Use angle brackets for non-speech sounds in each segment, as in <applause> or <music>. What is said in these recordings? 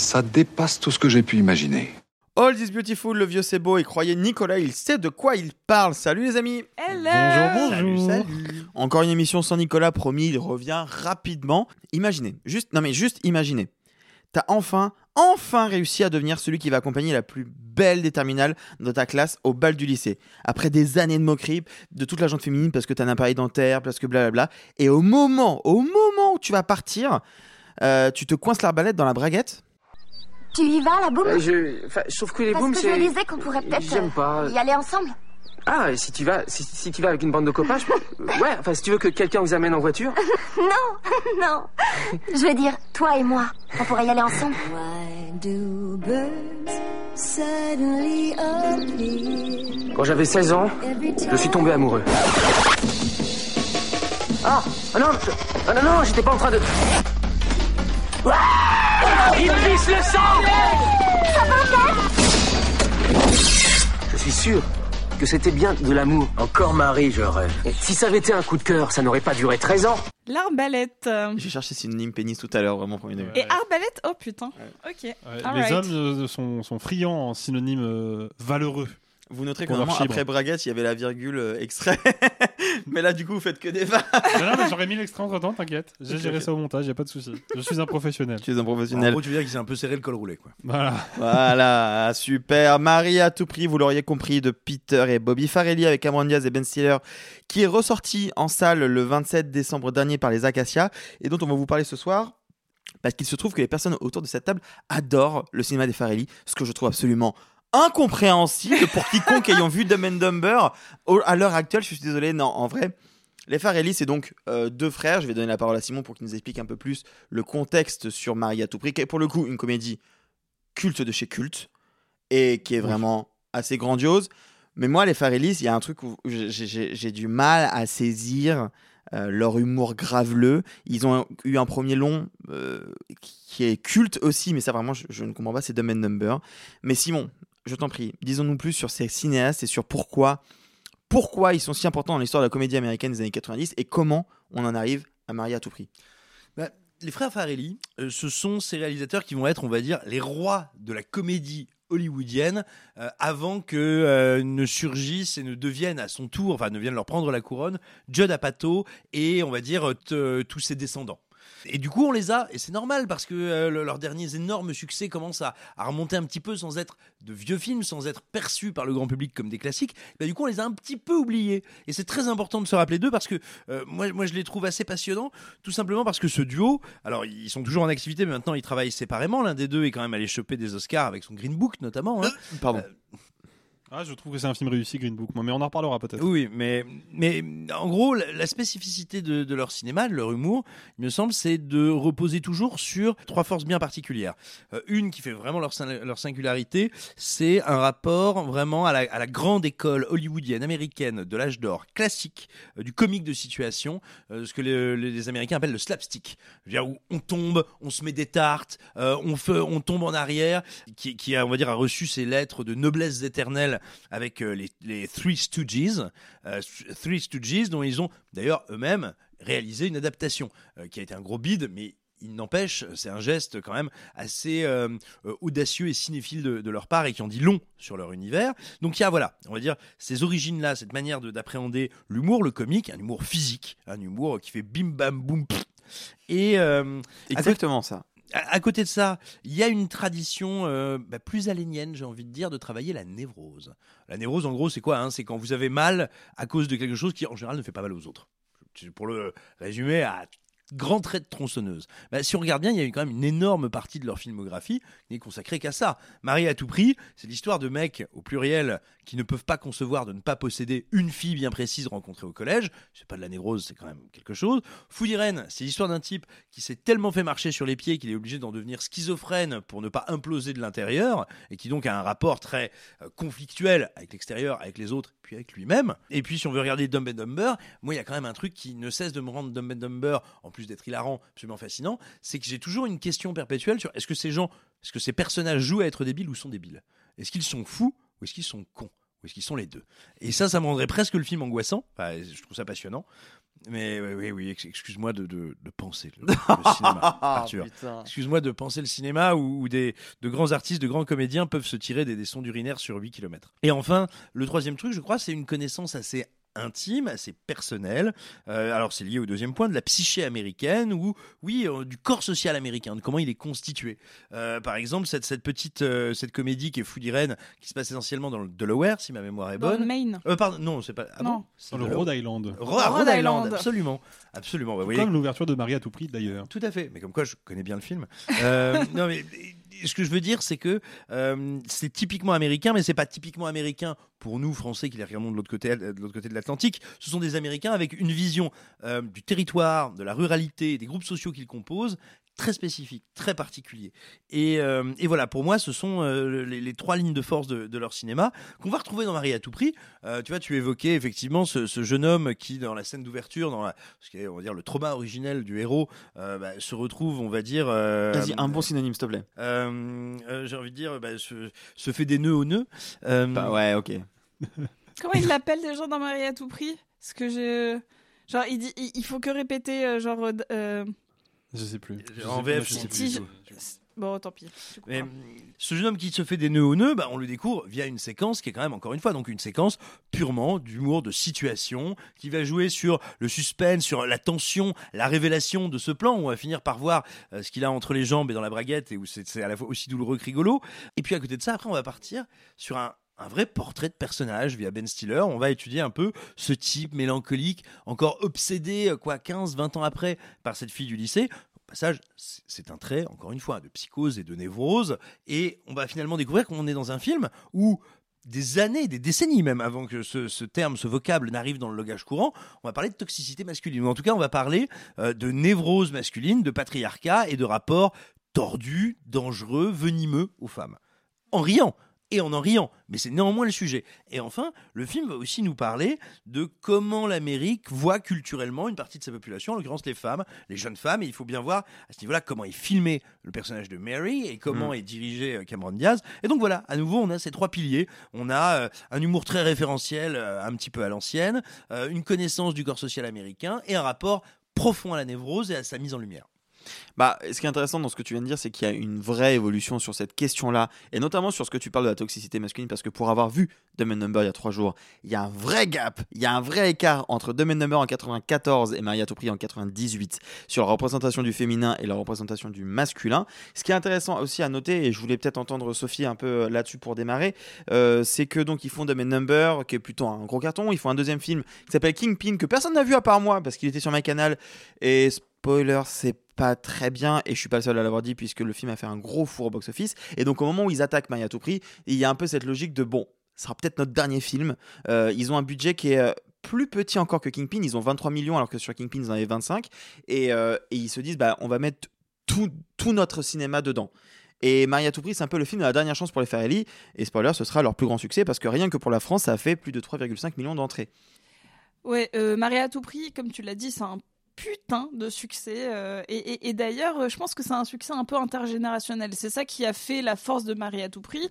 Ça dépasse tout ce que j'ai pu imaginer. All is beautiful, le vieux c'est beau et croyez Nicolas, il sait de quoi il parle. Salut les amis. Hello. Bonjour, bonjour. Salut, Encore une émission sans Nicolas, promis, il revient rapidement. Imaginez, juste, non mais juste imaginez. T'as enfin, enfin réussi à devenir celui qui va accompagner la plus belle des terminales de ta classe au bal du lycée. Après des années de moqueries de toute la gente féminine parce que t'as un appareil dentaire, parce que blablabla. Et au moment, au moment où tu vas partir, euh, tu te coinces l'arbalète dans la braguette. Tu y vas, la boum Euh, je... Enfin, trouve que les Parce booms, que je me disais qu'on pourrait peut-être J'aime pas. euh, y aller ensemble. Ah, et si tu vas, si, si tu vas avec une bande de copains, je... ouais, enfin, si tu veux que quelqu'un vous amène en voiture. <laughs> non, <laughs> non. Je veux dire, toi et moi, on pourrait y aller ensemble. Quand j'avais 16 ans, je suis tombé amoureux. Ah, ah non, je- ah non, non, j'étais pas en train de... Il me glisse le sang Je suis sûr que c'était bien de l'amour. Encore Marie, je rêve. Et si ça avait été un coup de cœur, ça n'aurait pas duré 13 ans. L'arbalète. J'ai cherché synonyme pénis tout à l'heure, vraiment premier degré. Et arbalète, oh putain. Ok. Ouais, les hommes euh, sont, sont friands en synonyme euh, valeureux. Vous noterez que normalement, après braguette, il y avait la virgule euh, extrait. <laughs> mais là, du coup, vous faites que des vannes. non, non, mais j'aurais mis l'extrait entre temps, t'inquiète. J'ai géré ça au montage, y a pas de souci. Je suis un professionnel. <laughs> Tu es un En professionnel. gros, tu veux dire qu'il s'est un peu serré le col roulé, quoi. Voilà. Voilà, super. Marie à tout prix, vous l'auriez compris, de Peter et Bobby Farrelly avec Cameron Diaz et Ben Stiller, qui est ressorti en salle le 27 décembre dernier par les Acacias et dont on va vous parler ce soir. Parce qu'il se trouve que les personnes autour de cette table adorent le cinéma des Farrelly, ce que je trouve absolument incompréhensible pour quiconque <laughs> ayant vu Dumb and Dumber à l'heure actuelle. Je suis désolé, non, en vrai. Les Farrelly, c'est donc euh, deux frères. Je vais donner la parole à Simon pour qu'il nous explique un peu plus le contexte sur Marie à tout prix, qui est pour le coup une comédie culte de chez culte et qui est vraiment assez grandiose. Mais moi, les Farrelly, il y a un truc où j'ai du mal à saisir euh, leur humour graveleux. Ils ont eu un premier long euh, qui est culte aussi, mais ça vraiment, je, je ne comprends pas, c'est Dumb and Number. Mais Simon, je t'en prie, disons-nous plus sur ces cinéastes et sur pourquoi, pourquoi ils sont si importants dans l'histoire de la comédie américaine des années 90 et comment on en arrive à marier à tout prix. Bah, les frères Farrelly, euh, ce sont ces réalisateurs qui vont être, on va dire, les rois de la comédie hollywoodienne euh, avant que euh, ne surgissent et ne deviennent à son tour, enfin ne viennent leur prendre la couronne, Judd Apatow et on va dire tous ses descendants. Et du coup, on les a, et c'est normal parce que euh, le- leurs derniers énormes succès commencent à, à remonter un petit peu sans être de vieux films, sans être perçus par le grand public comme des classiques. Bah, du coup, on les a un petit peu oubliés. Et c'est très important de se rappeler d'eux parce que euh, moi, moi, je les trouve assez passionnants, tout simplement parce que ce duo, alors ils sont toujours en activité, mais maintenant ils travaillent séparément. L'un des deux est quand même allé choper des Oscars avec son Green Book notamment. hein. Pardon. Ah, je trouve que c'est un film réussi, Green Book, mais on en reparlera peut-être. Oui, mais, mais en gros, la, spécificité de, leur cinéma, de leur humour, il me semble, c'est de reposer toujours sur trois forces bien particulières. Euh, une qui fait vraiment leur, leur singularité, c'est un rapport vraiment à la, à la grande école hollywoodienne américaine de l'âge d'or classique, euh, du comique de situation, euh, ce que les, Américains appellent le slapstick. Dire, où on tombe, on se met des tartes, on, fait, on tombe en arrière, qui, qui a, on va dire, a reçu ses lettres de noblesse éternelle avec euh, les, les Three Stooges, euh, Three Stooges dont ils ont d'ailleurs eux-mêmes réalisé une adaptation euh, qui a été un gros bide, mais il n'empêche, c'est un geste quand même assez euh, audacieux et cinéphile de, de leur part et qui en dit long sur leur univers. Donc il y a, voilà, on va dire, ces origines-là, cette manière de- d'appréhender l'humour, le comique, un humour physique, un humour qui fait bim bam boum. pff. Et, euh, Exactement ça. À, côté de ça, il y a une tradition euh, bah, plus alénienne, j'ai envie de dire, de travailler la névrose. La névrose, en gros, c'est quoi hein? C'est quand vous avez mal à cause de quelque chose qui, en général, ne fait pas mal aux autres. Pour le résumer à grand trait de tronçonneuse. Bah, si on regarde bien, il y a eu quand même une énorme partie de leur filmographie qui n'est consacrée qu'à ça. Marie à tout prix, c'est l'histoire de mecs, au pluriel, qui ne peuvent pas concevoir de ne pas posséder une fille bien précise rencontrée au collège. C'est pas de la névrose, c'est quand même quelque chose. Fouilliren, c'est l'histoire d'un type qui s'est tellement fait marcher sur les pieds qu'il est obligé d'en devenir schizophrène pour ne pas imploser de l'intérieur et qui donc a un rapport très euh, conflictuel avec l'extérieur, avec les autres, puis avec lui-même. Et puis si on veut regarder Dumb and Dumber, moi il y a quand même un truc qui ne cesse de me rendre Dumb and Dumber, en plus d'être hilarant, absolument fascinant, c'est que j'ai toujours une question perpétuelle sur est-ce que ces gens, est-ce que ces personnages jouent à être débiles ou sont débiles? Est-ce qu'ils sont fous ou est-ce qu'ils sont cons? Ou est-ce qu'ils sont les deux? Et ça, ça me rendrait presque le film angoissant. Enfin, je trouve ça passionnant. Mais oui, oui, oui excuse-moi de, de, de, penser le, le cinéma, <laughs> Arthur. excuse-moi de penser le cinéma où, où, des, de grands artistes, de grands comédiens peuvent se tirer des, des sons d'urinaire sur 8 km. Et enfin, le troisième truc, je crois, c'est une connaissance assez intime, assez personnel. Euh, alors c'est lié au deuxième point de la psyché américaine ou oui euh, du corps social américain, de comment il est constitué. Euh, par exemple cette, cette petite euh, cette comédie qui est Fou d'Irène qui se passe essentiellement dans le Delaware si ma mémoire est bonne. Dans le Maine. Euh, pardon non c'est pas ah non. Dans le Rhode Island. Rhode, Rhode Island, absolument absolument. Bah, comme l'ouverture de Marie à tout prix d'ailleurs. Tout à fait mais comme quoi je connais bien le film. Euh, <laughs> non mais ce que je veux dire, c'est que euh, c'est typiquement américain, mais c'est pas typiquement américain pour nous Français qui les regardons de l'autre côté, de l'autre côté de l'Atlantique. Ce sont des Américains avec une vision euh, du territoire, de la ruralité, des groupes sociaux qu'ils composent, très spécifique, très particulier. Et, euh, et, voilà, pour moi, ce sont euh, les, les, trois lignes de force de, de leur cinéma qu'on va retrouver dans Marie à tout prix. Euh, tu vois, tu évoquais effectivement ce, ce, jeune homme qui, dans la scène d'ouverture, dans la, ce qui est, on va dire, le trauma originel du héros, bah, se retrouve, on va dire. Vas-y, un bon synonyme, s'il te plaît. J'ai envie de dire, bah, se, se, fait des nœuds aux nœuds. Bah ouais, ok. <laughs> Comment il l'appelle déjà dans Marie à tout prix? Parce que je. Genre, il dit, il faut que répéter, genre. Je sais plus. En VF, je sais plus. Je... Bon, tant pis. Mais ce jeune homme qui se fait des nœuds au nœud, bah, on le découvre via une séquence qui est quand même, encore une fois, donc une séquence purement d'humour, de situation, qui va jouer sur le suspense, sur la tension, la révélation de ce plan, où on va finir par voir euh, ce qu'il a entre les jambes et dans la braguette, et où c'est à la fois aussi douloureux que rigolo. Et puis à côté de ça, après, on va partir sur un, un vrai portrait de personnage via Ben Stiller. On va étudier un peu ce type mélancolique, encore obsédé, quoi, 15, 20 ans après, par cette fille du lycée. Au passage, c'est un trait, encore une fois, de psychose et de névrose. Et on va finalement découvrir qu'on est dans un film où des années, des décennies même avant que ce, ce terme, ce vocable n'arrive dans le langage courant, on va parler de toxicité masculine. Ou en tout cas, on va parler euh, de névrose masculine, de patriarcat et de rapports tordus, dangereux, venimeux aux femmes. En riant, et en en riant, mais c'est néanmoins le sujet. Et enfin, le film va aussi nous parler de comment l'Amérique voit culturellement une partie de sa population, en l'occurrence les femmes, les jeunes femmes, et il faut bien voir à ce niveau-là comment est filmé le personnage de Mary et comment mmh. est dirigé Cameron Diaz. Et donc voilà, à nouveau, on a ces trois piliers. On a euh, un humour très référentiel, euh, un petit peu à l'ancienne, euh, une connaissance du corps social américain et un rapport profond à la névrose et à sa mise en lumière. Bah, ce qui est intéressant dans ce que tu viens de dire, c'est qu'il y a une vraie évolution sur cette question-là, et notamment sur ce que tu parles de la toxicité masculine, parce que pour avoir vu Dumb Number il y a trois jours, il y a un vrai gap, il y a un vrai écart entre Dumb Number en 94 et Maria Toupri en 98 sur la représentation du féminin et la représentation du masculin. Ce qui est intéressant aussi à noter, et je voulais peut-être entendre Sophie un peu là-dessus pour démarrer, euh, c'est que donc ils font Dumb Number, qui est plutôt un gros carton, ils font un deuxième film qui s'appelle Kingpin, que personne n'a vu à part moi, parce qu'il était sur ma canal, et spoiler, c'est pas très bien et je suis pas le seul à l'avoir dit puisque le film a fait un gros four au box-office. Et donc au moment où ils attaquent Maya à tout prix, il y a un peu cette logique de bon, ce sera peut-être notre dernier film. Euh, ils ont un budget qui est euh, plus petit encore que Kingpin, ils ont 23 millions alors que sur Kingpin ils en avaient 25 et, euh, et ils se disent bah on va mettre tout, tout notre cinéma dedans. Et Maria prix, c'est un peu le film de la dernière chance pour les Farrelly. Et spoiler, ce sera leur plus grand succès parce que rien que pour la France, ça a fait plus de 3,5 millions d'entrées. Ouais, euh, Maria prix, comme tu l'as dit, c'est un putain de succès. Euh, et, et, et d'ailleurs, je pense que c'est un succès un peu intergénérationnel. C'est ça qui a fait la force de Marie à tout prix.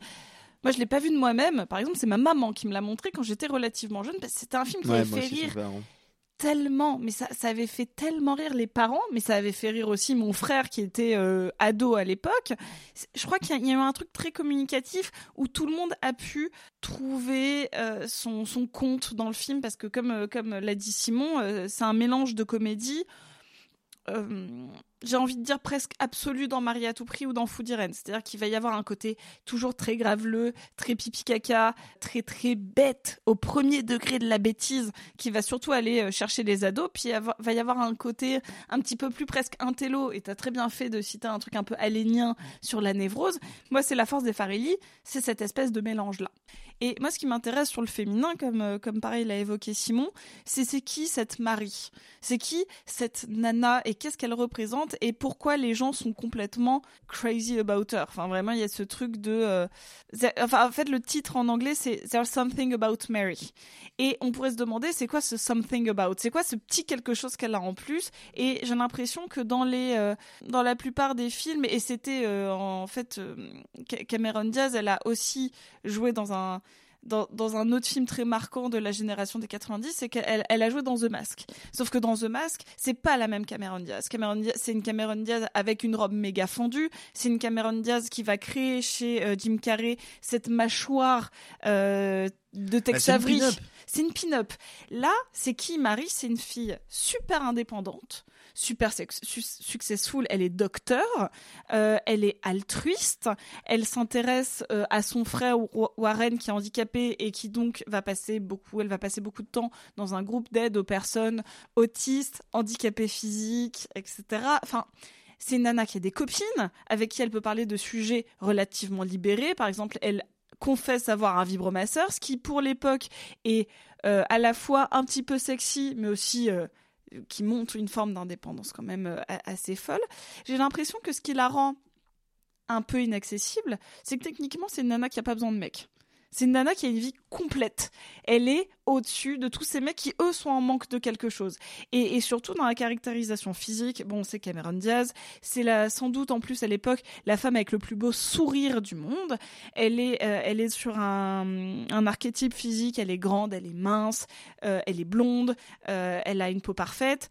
Moi, je l'ai pas vu de moi-même. Par exemple, c'est ma maman qui me l'a montré quand j'étais relativement jeune. C'était un film qui ouais, avait fait rire tellement, mais ça, avait fait tellement rire les parents, mais ça avait fait rire aussi mon frère qui était euh, ado à l'époque. Je crois qu'il y, a eu un truc très communicatif où tout le monde a pu trouver euh, son, compte dans le film parce que comme, euh, comme l'a dit Simon, c'est un mélange de comédie. J'ai envie de dire presque absolu dans Marie à tout prix ou dans Food Irene. C'est-à-dire qu'il va y avoir un côté toujours très graveleux, très pipi caca, très très bête au premier degré de la bêtise qui va surtout aller euh, chercher les ados. Puis il va y avoir un côté un petit peu plus presque intello. Et t'as très bien fait de citer un truc un peu alénien sur la névrose. Moi, c'est la force des Farelli, c'est cette espèce de mélange là. Et moi, ce qui m'intéresse sur le féminin, comme, euh, comme pareil l'a évoqué Simon, c'est c'est qui cette Marie? C'est qui cette nana? Et qu'est-ce qu'elle représente? Et pourquoi les gens sont complètement crazy about her. Enfin, vraiment, il y a ce truc de... Euh, enfin, en fait, le titre en anglais, c'est There's Something About Mary. Et on pourrait se demander, c'est quoi ce something about? C'est quoi ce petit quelque chose qu'elle a en plus? Et j'ai l'impression que dans les euh, dans la plupart des films, et c'était en fait Cameron Diaz, elle a aussi joué dans un dans, un autre film très marquant de la génération des 90, c'est qu'elle elle a joué dans The Mask. Sauf que dans The Mask, c'est pas la même Cameron Diaz. Cameron Diaz, c'est une Cameron Diaz avec une robe méga fendue. C'est une Cameron Diaz qui va créer chez euh, Jim Carrey cette mâchoire euh, de bah, Tex Avery. C'est une pin-up. Là, c'est qui Marie C'est une fille super indépendante super successful, elle est docteur, euh, elle est altruiste, elle s'intéresse euh, à son frère Warren qui est handicapé et qui donc va passer beaucoup, elle va passer beaucoup de temps dans un groupe d'aide aux personnes autistes, handicapées physiques, etc. Enfin, c'est une nana qui a des copines avec qui elle peut parler de sujets relativement libérés. Par exemple, elle confesse avoir un vibromasseur, ce qui pour l'époque est euh, à la fois un petit peu sexy, mais aussi qui montre une forme d'indépendance quand même euh, assez folle. J'ai l'impression que ce qui la rend un peu inaccessible, c'est que techniquement, c'est une nana qui a pas besoin de mec. C'est une nana qui a une vie complète. Elle est au-dessus de tous ces mecs qui, eux, sont en manque de quelque chose. Et, surtout dans la caractérisation physique, bon, c'est Cameron Diaz. C'est sans doute, en plus, à l'époque, la femme avec le plus beau sourire du monde. Elle est, euh, elle est sur un, un, archétype physique. Elle est grande, elle est mince, euh, elle est blonde, euh, elle a une peau parfaite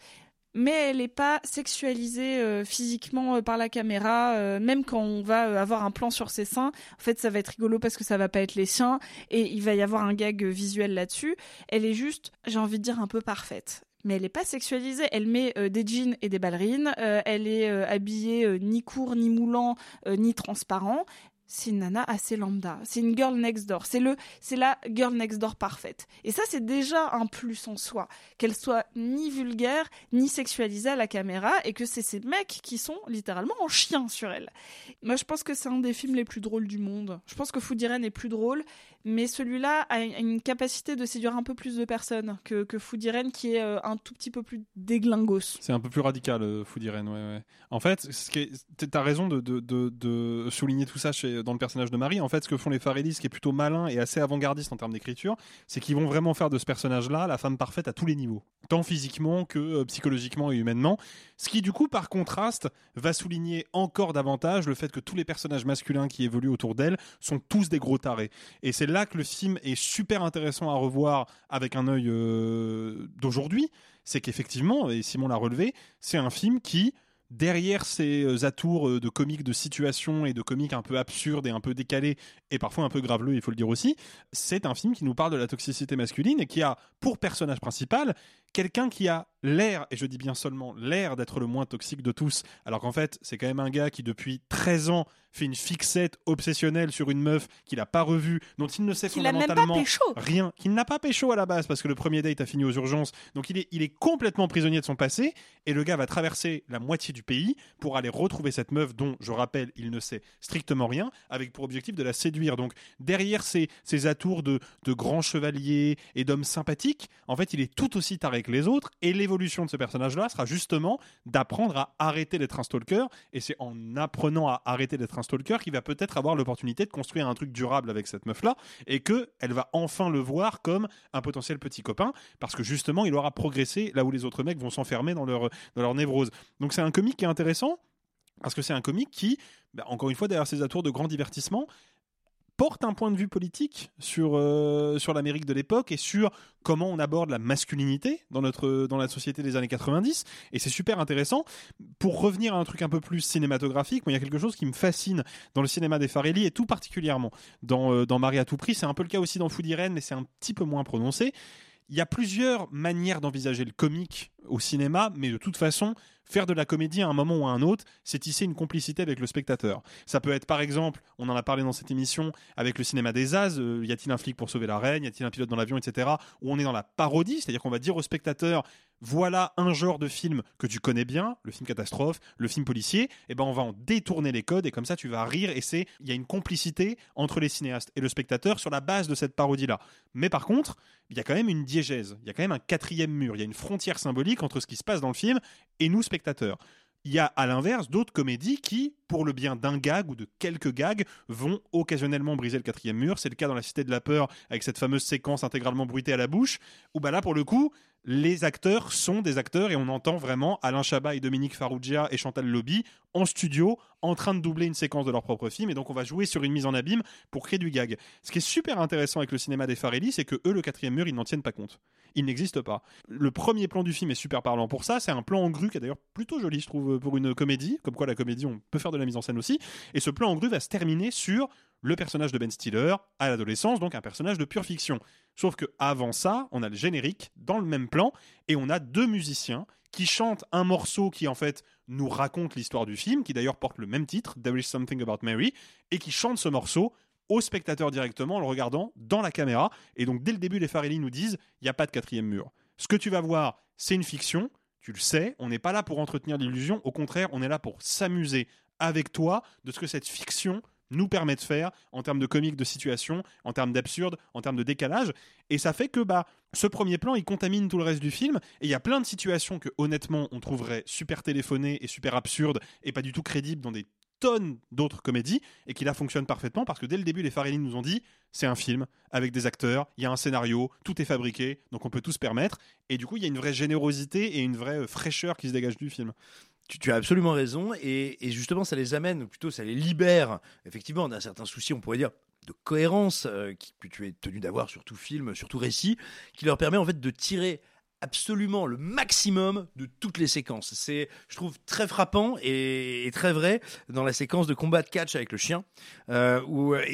mais elle n'est pas sexualisée euh, physiquement euh, par la caméra, euh, même quand on va avoir un plan sur ses seins. En fait, ça va être rigolo parce que ça va pas être les siens et il va y avoir un gag visuel là-dessus. Elle est juste, j'ai envie de dire, un peu parfaite. Mais elle n'est pas sexualisée. Elle met des jeans et des ballerines. elle est habillée ni court, ni moulant, ni transparent c'est une nana assez lambda. C'est une girl next door. C'est le, c'est la girl next door parfaite. Et ça, c'est déjà un plus en soi. Qu'elle soit ni vulgaire, ni sexualisée à la caméra, et que c'est ces mecs qui sont littéralement en chien sur elle. Moi, je pense que c'est un des films les plus drôles du monde. Je pense que Food Irene est plus drôle, mais celui-là a une capacité de séduire un peu plus de personnes que, que Food Irene, qui est euh, un tout petit peu plus déglingos. C'est un peu plus radical, euh, Food Irene, ouais. En fait, t'as raison de, de, de, de souligner tout ça chez dans le personnage de Marie. En fait, ce que font les Farelli, ce qui est plutôt malin et assez avant-gardiste en termes d'écriture, c'est qu'ils vont vraiment faire de ce personnage-là la femme parfaite à tous les niveaux, tant physiquement que euh, psychologiquement et humainement. Ce qui, du coup, par contraste, va souligner encore davantage le fait que tous les personnages masculins qui évoluent autour d'elle sont tous des gros tarés. Et c'est là que le film est super intéressant à revoir avec un œil euh, d'aujourd'hui. C'est qu'effectivement, et Simon l'a relevé, c'est un film qui derrière ces euh, atours euh, de comiques de situation et de comiques un peu absurdes et un peu décalés et parfois un peu graveleux, il faut le dire aussi, c'est un film qui nous parle de la toxicité masculine et qui a pour personnage principal quelqu'un qui a l'air, et je dis bien seulement l'air d'être le moins toxique de tous, alors qu'en fait, c'est quand même un gars qui depuis 13 ans fait une fixette obsessionnelle sur une meuf qu'il a pas revue, dont il ne sait fondamentalement rien, qu'il n'a pas pécho à la base parce que le premier date a fini aux urgences, donc il est, il est complètement prisonnier de son passé, et le gars va traverser la moitié du pays pour aller retrouver cette meuf dont, je rappelle, il ne sait strictement rien, avec pour objectif de la séduire. Donc derrière ces, ces atours de, de grands chevaliers et d'hommes sympathiques, en fait, il est tout aussi taré les autres, et l'évolution de ce personnage-là sera justement d'apprendre à arrêter d'être un stalker. Et c'est en apprenant à arrêter d'être un stalker qu'il va peut-être avoir l'opportunité de construire un truc durable avec cette meuf-là et que elle va enfin le voir comme un potentiel petit copain parce que justement il aura progressé là où les autres mecs vont s'enfermer dans leur, dans leur névrose. Donc c'est un comique qui est intéressant parce que c'est un comique qui, bah, encore une fois, derrière ses atours de grand divertissement, porte un point de vue politique sur, euh, sur l'Amérique de l'époque et sur comment on aborde la masculinité dans, notre, dans la société des années 90. Et c'est super intéressant. Pour revenir à un truc un peu plus cinématographique, il y a quelque chose qui me fascine dans le cinéma des Farelli et tout particulièrement dans, euh, dans Marie à tout prix. C'est un peu le cas aussi dans Food Irene, mais c'est un petit peu moins prononcé. Il y a plusieurs manières d'envisager le comique au cinéma, mais de toute façon, faire de la comédie à un moment ou à un autre, c'est tisser une complicité avec le spectateur. Ça peut être par exemple, on en a parlé dans cette émission, avec le cinéma des As, euh, y a-t-il un flic pour sauver la reine, y a-t-il un pilote dans l'avion, etc., où on est dans la parodie, c'est-à-dire qu'on va dire au spectateur, voilà un genre de film que tu connais bien, le film catastrophe, le film policier, et ben on va en détourner les codes et comme ça tu vas rire et c'est il y a une complicité entre les cinéastes et le spectateur sur la base de cette parodie là. Mais par contre, il y a quand même une diégèse, il y a quand même un quatrième mur, il y a une frontière symbolique entre ce qui se passe dans le film et nous spectateurs. Il y a à l'inverse d'autres comédies qui, pour le bien d'un gag ou de quelques gags, vont occasionnellement briser le quatrième mur. C'est le cas dans La Cité de la Peur avec cette fameuse séquence intégralement bruitée à la bouche, où bah là pour le coup, les acteurs sont des acteurs et on entend vraiment Alain Chabat et Dominique Farrugia et Chantal Lobby en studio en train de doubler une séquence de leur propre film et donc on va jouer sur une mise en abîme pour créer du gag. Ce qui est super intéressant avec le cinéma des Farelli, c'est que eux, le quatrième mur, ils n'en tiennent pas compte. Il n'existe pas. Le premier plan du film est super parlant pour ça. C'est un plan en grue qui est d'ailleurs plutôt joli, je trouve, pour une comédie. Comme quoi, la comédie, on peut faire de la mise en scène aussi. Et ce plan en grue va se terminer sur le personnage de Ben Stiller à l'adolescence, donc un personnage de pure fiction. Sauf que avant ça, on a le générique dans le même plan et on a deux musiciens qui chantent un morceau qui en fait nous raconte l'histoire du film, qui d'ailleurs porte le même titre, There is Something About Mary, et qui chantent ce morceau au spectateur directement en le regardant dans la caméra. Et donc dès le début, les Farelli nous disent, il n'y a pas de quatrième mur. Ce que tu vas voir, c'est une fiction, tu le sais, on n'est pas là pour entretenir l'illusion, au contraire, on est là pour s'amuser avec toi de ce que cette fiction nous permet de faire en termes de comique de situation, en termes d'absurde, en termes de décalage. Et ça fait que bah, ce premier plan, il contamine tout le reste du film. Et il y a plein de situations que, honnêtement, on trouverait super téléphonées et super absurdes et pas du tout crédibles dans des tonnes d'autres comédies et qui là fonctionnent parfaitement parce que dès le début, les Farrelly nous ont dit c'est un film avec des acteurs, il y a un scénario, tout est fabriqué, donc on peut tout se permettre. Et du coup, il y a une vraie générosité et une vraie fraîcheur qui se dégage du film. Tu, as absolument raison, et, justement, ça les amène, ou plutôt ça les libère, effectivement, d'un certain souci, on pourrait dire, de cohérence euh, que tu es tenu d'avoir sur tout film, sur tout récit, qui leur permet en fait de tirer absolument le maximum de toutes les séquences. C'est, je trouve, très frappant et, très vrai dans la séquence de combat de catch avec le chien, euh, où, euh,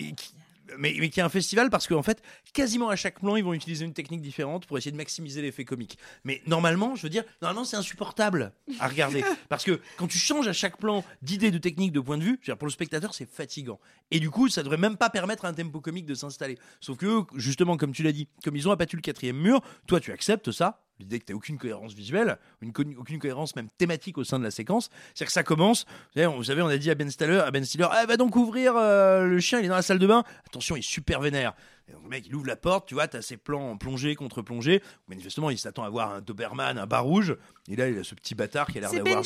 mais, mais qui est un festival parce qu'en fait, quasiment à chaque plan, ils vont utiliser une technique différente pour essayer de maximiser l'effet comique. Mais normalement, je veux dire, normalement, c'est insupportable à regarder. <laughs> parce que quand tu changes à chaque plan d'idée, de technique, de point de vue, pour le spectateur, c'est fatigant. Et du coup, ça devrait même pas permettre à un tempo comique de s'installer. Sauf que, justement, comme tu l'as dit, comme ils ont abattu le quatrième mur, toi, tu acceptes ça, l'idée que tu n'as aucune cohérence visuelle, une aucune cohérence même thématique au sein de la séquence. C'est-à-dire que ça commence, vous savez, on, a dit à Ben Stiller, à Ben Stiller, ah, va donc ouvrir euh, le chien, il est dans la salle de bain. Attention, il est super vénère. Le mec, il ouvre la porte, tu vois, tu as ses plans plongée contre plongée. Manifestement, il s'attend à voir un Doberman, un bas rouge. Et là, il a ce petit bâtard qui a l'air d'avoir.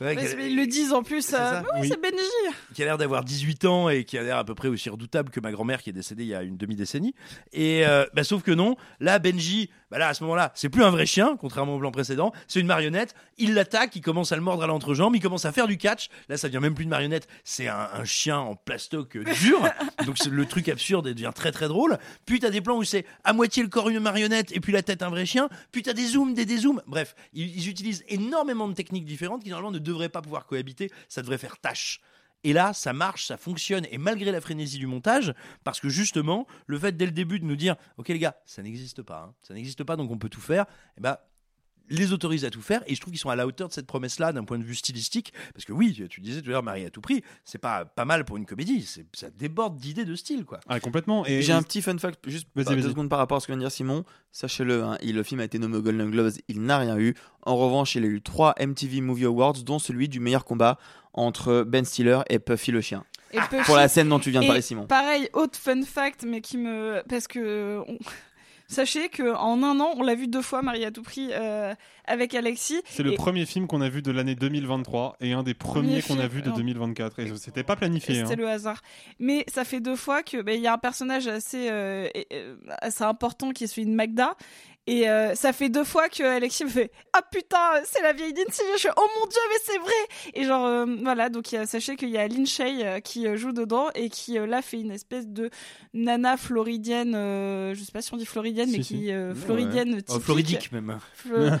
Benji Ils le disent en plus. Euh, oui, c'est Benji Qui a l'air d'avoir 18 ans et qui a l'air à peu près aussi redoutable que ma grand-mère qui est décédée il y a une demi-décennie. Et euh, bah, sauf que non, là, Benji, bah là, à ce moment-là, c'est plus un vrai chien, contrairement au plan précédent. C'est une marionnette. Il l'attaque, il commence à le mordre à l'entrejambe, il commence à faire du catch. Là, ça devient même plus une marionnette, c'est un, chien en plastoc dur. <laughs> Donc le truc absurde devient très très drôle. Puis t'as des plans où c'est à moitié le corps une marionnette et puis la tête un vrai chien. Puis t'as des zooms, des dézooms. Bref, ils, utilisent énormément de techniques différentes qui normalement ne devraient pas pouvoir cohabiter. Ça devrait faire tâche. Et là, ça marche, ça fonctionne, et malgré la frénésie du montage, parce que justement, le fait dès le début de nous dire, ok les gars, ça n'existe pas, hein. ça n'existe pas, donc on peut tout faire, eh ben les autorise à tout faire et je trouve qu'ils sont à la hauteur de cette promesse là d'un point de vue stylistique. Parce que oui tu disais tout à l'heure Marie à tout prix c'est pas pas mal pour une comédie ça déborde d'idées de style quoi. Ah, complètement et j'ai un petit fun fact juste deux secondes par rapport à ce que vient de dire Simon. Sachez-le hein, le film a été nommé Golden Globes il n'a rien eu. En revanche il a eu trois MTV Movie Awards dont celui du meilleur combat entre Ben Stiller et Puffy le chien. Pour la scène dont tu viens de parler Simon. pareil autre fun fact mais qui me parce que Sachez que en un an, on l'a vu deux fois, Marie à tout prix, euh, avec Alexis. C'est le premier film qu'on a vu de l'année 2023 et un des premiers qu'on a vu de 2024. Et c'était pas planifié. C'était hein. le hasard. Mais ça fait deux fois que bah, il y a un personnage assez euh, euh, assez important qui est celui de Magda et euh, ça fait deux fois que Alexis me fait Ah putain, c'est la vieille Lindsay. Je suis Oh mon dieu, mais c'est vrai Et genre, euh, voilà, donc sachez qu'il y a Lin Shay euh, qui joue dedans et qui là fait une espèce de nana floridienne, je sais pas si on dit floridienne, mais qui floridienne oh, typique. floridique même. <laughs>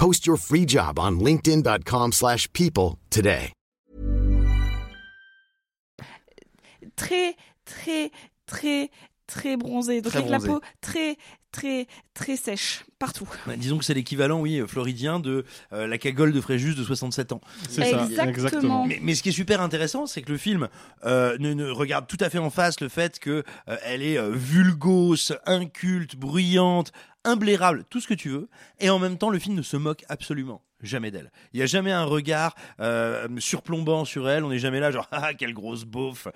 Post your free job on linkedin.com/people slash people today. Très, très, très, très bronzé. Donc Très avec la bronzé. peau très, très, très sèche partout. Bah, disons que c'est l'équivalent, oui, floridien de euh, la cagole de Fréjus de 67 ans. C'est ça, Exactement. Mais, mais ce qui est super intéressant, c'est que le film euh, ne, ne regarde tout à fait en face le fait que euh, elle est euh, vulgose, inculte, bruyante, imblairable, tout ce que tu veux, et en même temps, le film ne se moque absolument jamais d'elle. Il n'y a jamais un regard euh, surplombant sur elle. On n'est jamais là, genre <laughs> ah quelle grosse beauf.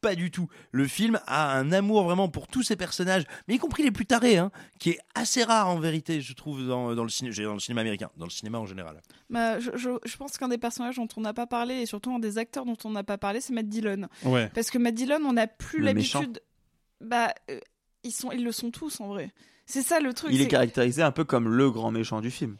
Pas du tout. Le film a un amour vraiment pour tous ces personnages, mais y compris les plus tarés, hein, qui est assez rare en vérité, je trouve, dans, dans le, ciné- dans le cinéma américain, dans le cinéma en général. Bah, je, je- je pense qu'un des personnages dont on n'a pas parlé, et surtout un des acteurs dont on n'a pas parlé, c'est Matt Dillon. Ouais. Parce que Matt Dillon, on n'a plus Le méchant. l'habitude. Bah, euh, ils, sont, ils le sont tous en vrai. C'est ça le truc. Il est caractérisé un peu comme le grand méchant du film.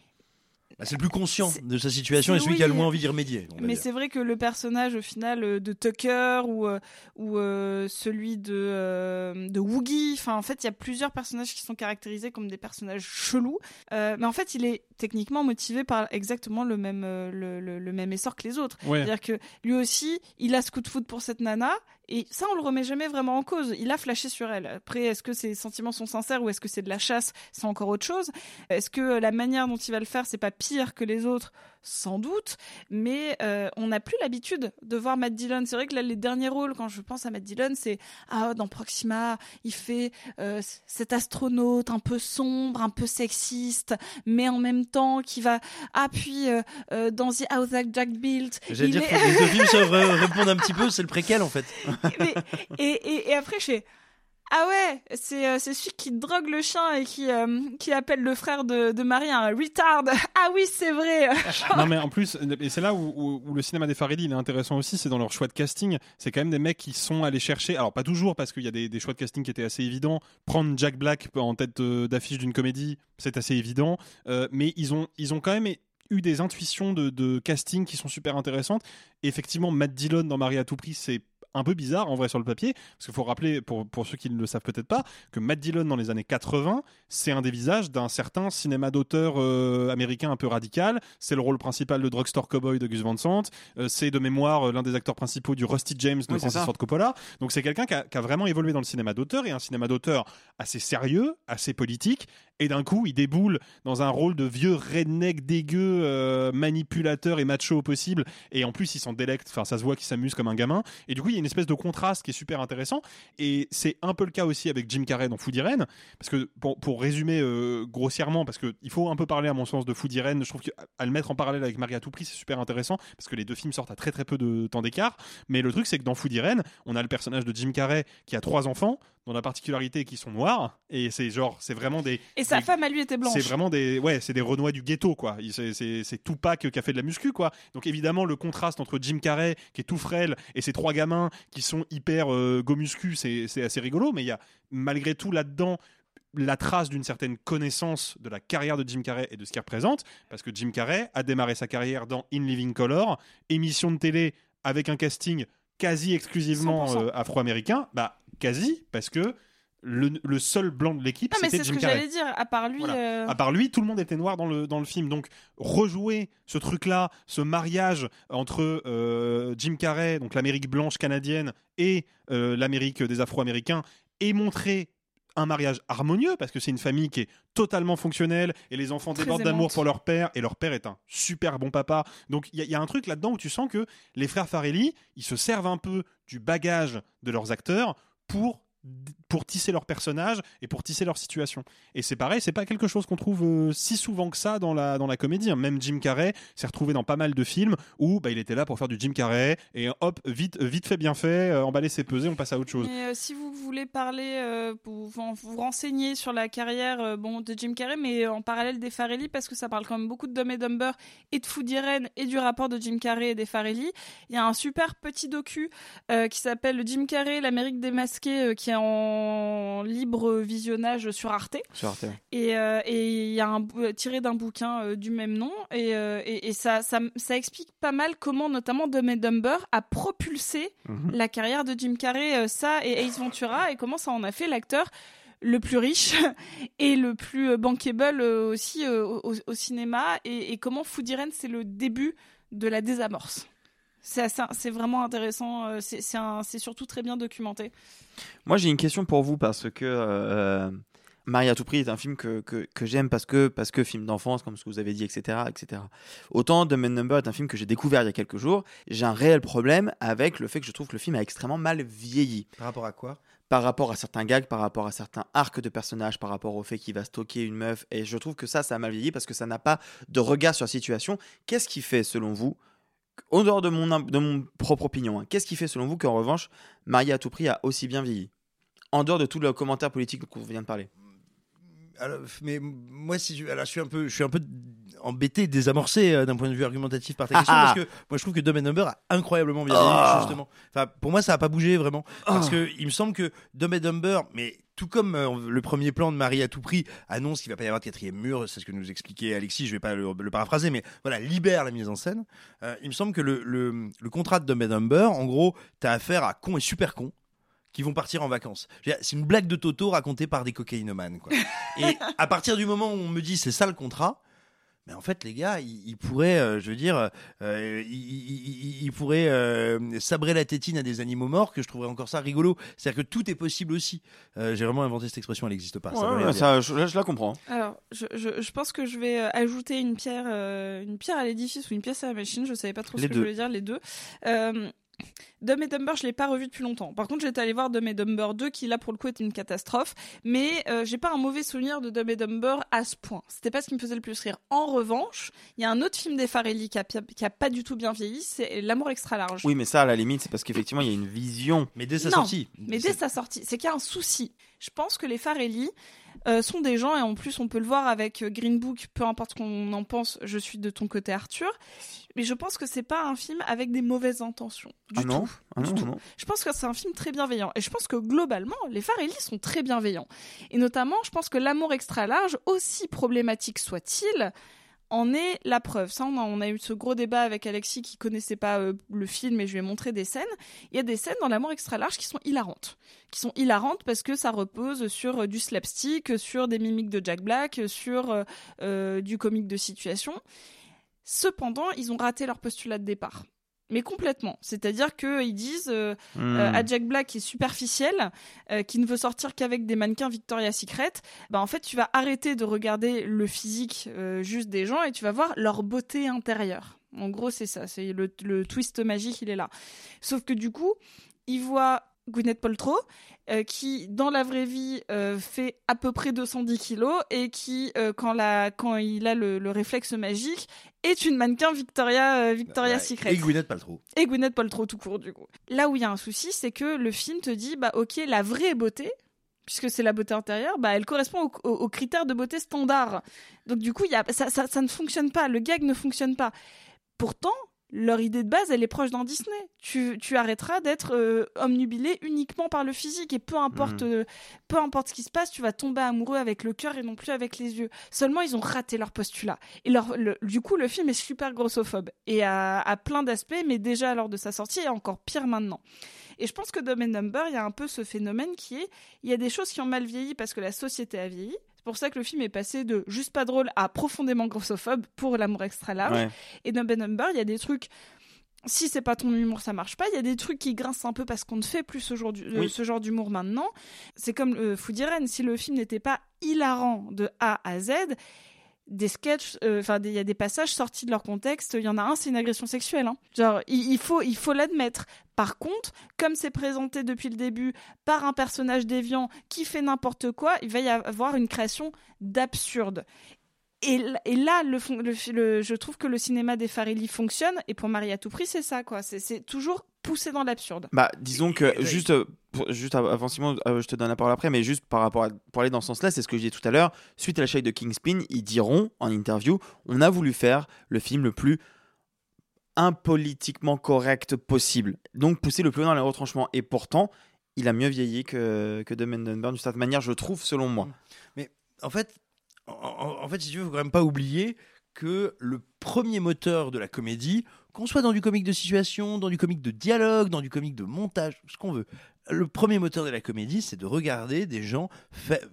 Bah, c'est le plus conscient de sa situation et c'est- celui qui a le moins envie d'y remédier. Mais c'est vrai que le personnage au final euh, de Tucker ou, euh, ou euh, celui de, euh, de Woogie, enfin en fait il y a plusieurs personnages qui sont caractérisés comme des personnages chelous. Euh, mais en fait il est techniquement motivé par exactement le même, le, le- le même essor que les autres. Ouais. C'est-à-dire que lui aussi il a ce coup de foot pour cette nana et ça on le remet jamais vraiment en cause. Il a flashé sur elle. Après est-ce que ses sentiments sont sincères ou est-ce que c'est de la chasse C'est encore autre chose. Est-ce que la manière dont il va le faire c'est pas pire que les autres sans doute, mais euh, on n'a plus l'habitude de voir Matt Dillon. C'est vrai que là, les derniers rôles, quand je pense à Matt Dillon, c'est ah dans Proxima, il fait euh, cet astronaute un peu sombre, un peu sexiste, mais en même temps qui va ah puis euh, euh, dans The House That Jack Built, J'allais dire est- que les deux films se répondent un petit peu, c'est le préquel en fait? <laughs> Mais- et, et, et après, je fais Ah ouais, c'est euh, celui qui drogue le chien et qui, euh, qui appelle le frère de, de Marie un retard. <laughs> Ah oui, c'est vrai. <laughs> non mais en plus et c'est là où, où- le cinéma des Farrelly il est intéressant aussi c'est dans leur choix de casting c'est quand même des mecs qui sont allés chercher alors pas toujours parce qu'il y a des, des choix de casting qui étaient assez évidents prendre Jack Black en tête euh, d'affiche d'une comédie c'est assez évident Euh, mais ils ont ils ont quand même eu des intuitions de, de casting qui sont super intéressantes effectivement Matt Dillon dans Marie à tout prix c'est un peu bizarre en vrai sur le papier. Parce qu'il faut rappeler pour, pour ceux qui ne le savent peut-être pas que Matt Dillon dans les années 80 c'est un des visages d'un certain cinéma d'auteur euh, américain un peu radical. C'est le rôle principal de Drugstore Cowboy de Gus Van Sant. Euh, c'est de mémoire euh, l'un des acteurs principaux du Rusty James de Oui, Francis. Ford Coppola. Donc c'est quelqu'un qui a, qui a vraiment évolué dans le cinéma d'auteur et un cinéma d'auteur assez sérieux assez politique et d'un coup il déboule dans un rôle de vieux redneck dégueu euh, manipulateur et macho au possible. Et en plus il s'en délecte. Enfin ça se voit qu'il s'amuse comme un gamin. Et du coup il y a une espèce de contraste qui est super intéressant. Et c'est un peu le cas aussi avec Jim Carrey dans Food Irene parce que pour, résumer euh, grossièrement parce que il faut un peu parler à mon sens de Food Irene je trouve qu'à le mettre en parallèle avec Marie à prix c'est super intéressant. Parce que les deux films sortent à très très peu de temps d'écart. Mais le truc c'est que dans Food Irene on a le personnage de Jim Carrey qui a trois enfants dont la particularité est qu'ils sont noirs et c'est genre c'est vraiment des Et sa des- femme à lui était blanche. c'est vraiment des ouais, c'est des Renois du ghetto quoi. C'est Tupac qui a fait de la muscu quoi. Donc évidemment le contraste entre Jim Carrey qui est tout frêle et ces trois gamins qui sont hyper euh, go muscu, c'est assez rigolo. Mais il y a malgré tout là-dedans la trace d'une certaine connaissance de la carrière de Jim Carrey et de ce qu'il représente, parce que Jim Carrey a démarré sa carrière dans In Living Color, émission de télé avec un casting quasi exclusivement 100%. euh, afro-américain, bah quasi parce que le, le seul blanc de l'équipe mais c'était c'est ce Jim que Carrey. j'allais dire. À part lui. Voilà. euh, À part lui, tout le monde était noir dans le, dans le film. Donc, rejouer ce truc-là, ce mariage entre euh, Jim Carrey, donc l'Amérique blanche canadienne, et euh, l'Amérique des Afro-Américains, et montrer un mariage harmonieux parce que c'est une famille qui est totalement fonctionnelle et les enfants Très débordent d'amour pour leur père et leur père est un super bon papa. Donc il y, y a un truc là-dedans où tu sens que les frères Farelli, ils se servent un peu du bagage de leurs acteurs pour pour tisser leur personnage et pour tisser leur situation. Et c'est pareil, c'est pas quelque chose qu'on trouve euh, si souvent que ça dans la, dans la comédie. hein. Même Jim Carrey s'est retrouvé dans pas mal de films où bah, il était là pour faire du Jim Carrey et hop, vite, vite fait, bien fait, euh, emballer ses pesées, on passe à autre chose. Mais euh, si vous voulez parler, euh, pour vous, vous renseigner sur la carrière euh, bon, de Jim Carrey, mais en parallèle des Farelli, parce que ça parle quand même beaucoup de Dumb et Dumber et de Food Irene et du rapport de Jim Carrey et des Farelli, il y a un super petit docu euh, qui s'appelle Jim Carrey, l'Amérique démasquée, qui est en libre visionnage sur Arte. Sur Arte. Et euh, et il y a un tiré d'un bouquin euh, du même nom et, euh, et, et ça, ça ça explique pas mal comment notamment Dumb Dumber a propulsé Mhm. la carrière de Jim Carrey ça et Ace Ventura et comment ça en a fait l'acteur le plus riche <laughs> et le plus bankable aussi au, au cinéma et, et comment Food Irene c'est le début de la désamorce. C'est assez- c'est vraiment intéressant, euh, c'est c'est un- c'est surtout très bien documenté. Moi, j'ai une question pour vous parce que euh, Marie à tout prix est un film que, que, que j'aime parce que, parce que film d'enfance, comme ce que vous avez dit, etc. etc. Autant The Man Number est un film que j'ai découvert il y a quelques jours. J'ai un réel problème avec le fait que je trouve que le film a extrêmement mal vieilli. Par rapport à quoi? Par rapport à certains gags, par rapport à certains arcs de personnages, par rapport au fait qu'il va stocker une meuf. Et je trouve que ça, ça a mal vieilli parce que ça n'a pas de regard sur la situation. Qu'est-ce qui fait, selon vous, en dehors de mon, propre opinion, hein, qu'est-ce qui fait, selon vous, qu'en revanche, Marie à tout prix a aussi bien vieilli? En dehors de tout le commentaire politique qu'on vient de parler. Alors, mais moi, si je, alors, je suis un peu, je suis un peu embêté, désamorcé euh, d'un point de vue argumentatif par ta <laughs> question, Ah parce que moi, je trouve que Dumb and Dumber a incroyablement bien vieilli, justement. Enfin, pour moi, ça a pas bougé vraiment, parce Ah. que il me semble que Dumb and Dumber, mais tout comme euh, le premier plan de Marie à tout prix annonce qu'il va pas y avoir de quatrième mur, c'est ce que nous expliquait Alexis, je vais pas le, le paraphraser, mais voilà, libère la mise en scène. Euh, il me semble que le, le, le contrat de Dumb and Dumber, en gros, t'as affaire à con et super con qui vont partir en vacances. C'est une blague de Toto racontée par des cocaïnomanes. Quoi. <laughs> Et à partir du moment où on me dit c'est ça le contrat, mais en fait les gars, ils, ils pourraient, euh, je veux dire, euh, ils, ils- pourraient euh, sabrer la tétine à des animaux morts, que je trouverais encore ça rigolo. C'est-à-dire que tout est possible aussi. Euh, J'ai vraiment inventé cette expression, elle n'existe pas. ça Ouais, ouais, je, je la comprends. Alors, je, je, je pense que je vais euh, ajouter une pierre, euh, une pierre à l'édifice ou une pièce à la machine. Je savais pas trop Les ce que je voulais dire, les deux. Dumb et Dumber, je l'ai pas revu depuis longtemps. Par contre, j'étais allé voir Dumb et Dumber 2, qui là pour le coup était une catastrophe. Mais euh, j'ai pas un mauvais souvenir de Dumb et Dumber à ce point. C'était pas ce qui me faisait le plus rire. En revanche, il y a un autre film des Farelli qui a, qui a pas du tout bien vieilli, c'est L'amour extra large. Oui, mais ça, à la limite, c'est parce qu'effectivement, il y a une vision. Mais dès sa Non, sortie. Mais dès sa sortie, c'est qu'il y a un souci. Je pense que les Farelli euh, sont des gens, et en plus on peut le voir avec euh, Green Book, peu importe qu'on en pense, je suis de ton côté Arthur, mais je pense que c'est pas un film avec des mauvaises intentions. Du Ah non tout. Ah du non, tout. non. Je pense que c'est un film très bienveillant. Et je pense que globalement, les Farelli sont très bienveillants. Et notamment, je pense que l'amour extra large, aussi problématique soit-il, en est la preuve. Ça, on a, on a eu ce gros débat avec Alexis qui connaissait pas euh, le film et je lui ai montré des scènes. Il y a des scènes dans l'amour extra large qui sont hilarantes. Qui sont hilarantes parce que ça repose sur euh, du slapstick, sur des mimiques de Jack Black, sur euh, du comique de situation. Cependant, ils ont raté leur postulat de départ. Mais complètement. C'est-à-dire qu'ils disent euh, Hmm. euh, à Jack Black qui est superficiel, euh, qui ne veut sortir qu'avec des mannequins Victoria's Secret, bah en fait tu vas arrêter de regarder le physique euh, juste des gens et tu vas voir leur beauté intérieure. En gros c'est ça, c'est le, le twist magique il est là. Sauf que du coup, il voit Gwyneth Paltrow euh, qui dans la vraie vie euh, fait à peu près 210 kilos et qui euh, quand, la, quand il a le, le réflexe magique est une mannequin Victoria, euh, Victoria's Secret. Et Gwyneth Paltrow. Et Gwyneth Paltrow tout court du coup. Là où il y a un souci, c'est que le film te dit bah ok la vraie beauté puisque c'est la beauté intérieure, bah elle correspond au- au- aux, critères de beauté standard. Donc du coup, il y a, ça, ça, ça ne fonctionne pas, le gag ne fonctionne pas. Pourtant, leur idée de base, elle est proche d'un Disney. Tu, tu arrêteras d'être euh, omnubilé uniquement par le physique et peu importe, Mhm. euh, peu importe ce qui se passe, tu vas tomber amoureux avec le cœur et non plus avec les yeux. Seulement, ils ont raté leur postulat. Et leur, le- du coup, le film est super grossophobe et à, à plein d'aspects, mais déjà lors de sa sortie et encore pire maintenant. Et je pense que Dumb and Dumber, il y a un peu ce phénomène qui est, il y a des choses qui ont mal vieilli parce que la société a vieilli. C'est pour ça que le film est passé de juste pas drôle à profondément grossophobe pour l'amour extra large. Ouais. Et Dumb and Dumber, il y a des trucs si c'est pas ton humour, ça marche pas. Il y a des trucs qui grincent un peu parce qu'on ne fait plus ce genre, euh, Oui. ce genre d'humour maintenant. C'est comme euh, Foudiren, si le film n'était pas hilarant de A à Z, des sketchs, euh, enfin, il y a des passages sortis de leur contexte. Il y en a un, c'est une agression sexuelle. hein. Genre, il faut, il faut l'admettre. Par contre, comme c'est présenté depuis le début par un personnage déviant qui fait n'importe quoi, il va y avoir une création d'absurde. Et, là, le, fon- le- le- je trouve que le cinéma des Farelli fonctionne. Et pour Marie à tout prix, c'est ça, quoi. C'est- toujours poussé dans l'absurde. Bah, disons que juste, euh, juste av- avant Simon, euh, je te donne la parole après, mais juste par rapport à, pour aller dans ce sens-là, c'est ce que je disais tout à l'heure. Suite à la chute de Kingspin, ils diront en interview, on a voulu faire le film le plus impolitiquement correct possible, donc pousser le plus loin dans les retranchements. Et pourtant, il a mieux vieilli que que de Mendenburn d'une certaine manière, je trouve, selon moi. Mais en fait, en, fait, si tu veux, faut quand même pas oublier que le premier moteur de la comédie, qu'on soit dans du comique de situation, dans du comique de dialogue, dans du comique de montage, ce qu'on veut, le premier moteur de la comédie, c'est de regarder des gens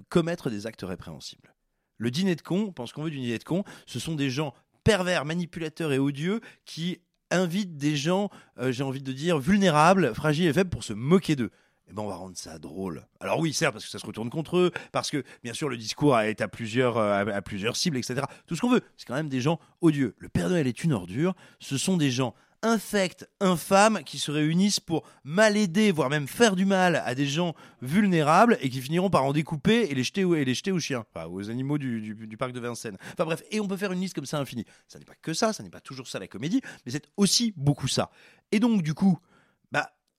commettre des actes répréhensibles. Le dîner de con, pense qu'on veut du dîner de con, ce sont des gens pervers, manipulateurs et odieux qui invitent des gens, euh, j'ai envie de dire, vulnérables, fragiles et faibles pour se moquer d'eux. Eh ben, on va rendre ça drôle. Alors oui, certes, parce que ça se retourne contre eux, parce que bien sûr le discours est à plusieurs, euh, à, plusieurs cibles, etc. Tout ce qu'on veut. C'est quand même des gens odieux. Le Père Noël est une ordure. Ce sont des gens infects, infâmes, qui se réunissent pour mal aider, voire même faire du mal à des gens vulnérables et qui finiront par en découper et les jeter, et les jeter aux chiens, aux animaux du, du- du parc de Vincennes. Enfin bref, et on peut faire une liste comme ça infinie. Ça n'est pas que ça, ça n'est pas toujours ça la comédie, mais c'est aussi beaucoup ça. Et donc du coup,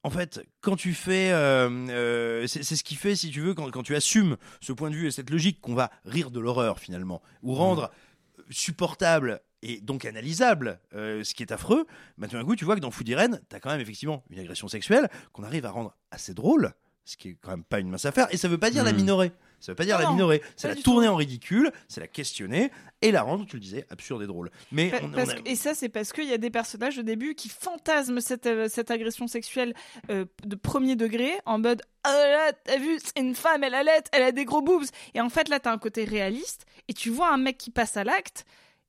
en fait, quand tu fais, euh, euh, c'est ce qui fait, si tu veux, quand, quand tu assumes ce point de vue et cette logique qu'on va rire de l'horreur finalement, ou rendre supportable et donc analysable euh, ce qui est affreux, bah, tout d'un coup, tu vois que dans Food Irene, tu as quand même effectivement une agression sexuelle qu'on arrive à rendre assez drôle, ce qui est quand même pas une mince affaire, et ça veut pas dire la Mhm. minorer. Ça veut pas dire Non, la minorer, c'est la tourner tout. en ridicule, c'est la questionner et la rendre, tu le disais, absurde et drôle. Mais Pa- on- on parce a- que- et ça, c'est parce qu'il y a des personnages au début qui fantasment cette, euh, cette agression sexuelle euh, de premier degré en mode Oh là, t'as vu, c'est une femme, elle allait, elle a des gros boobs. Et en fait, là, t'as un côté réaliste et tu vois un mec qui passe à l'acte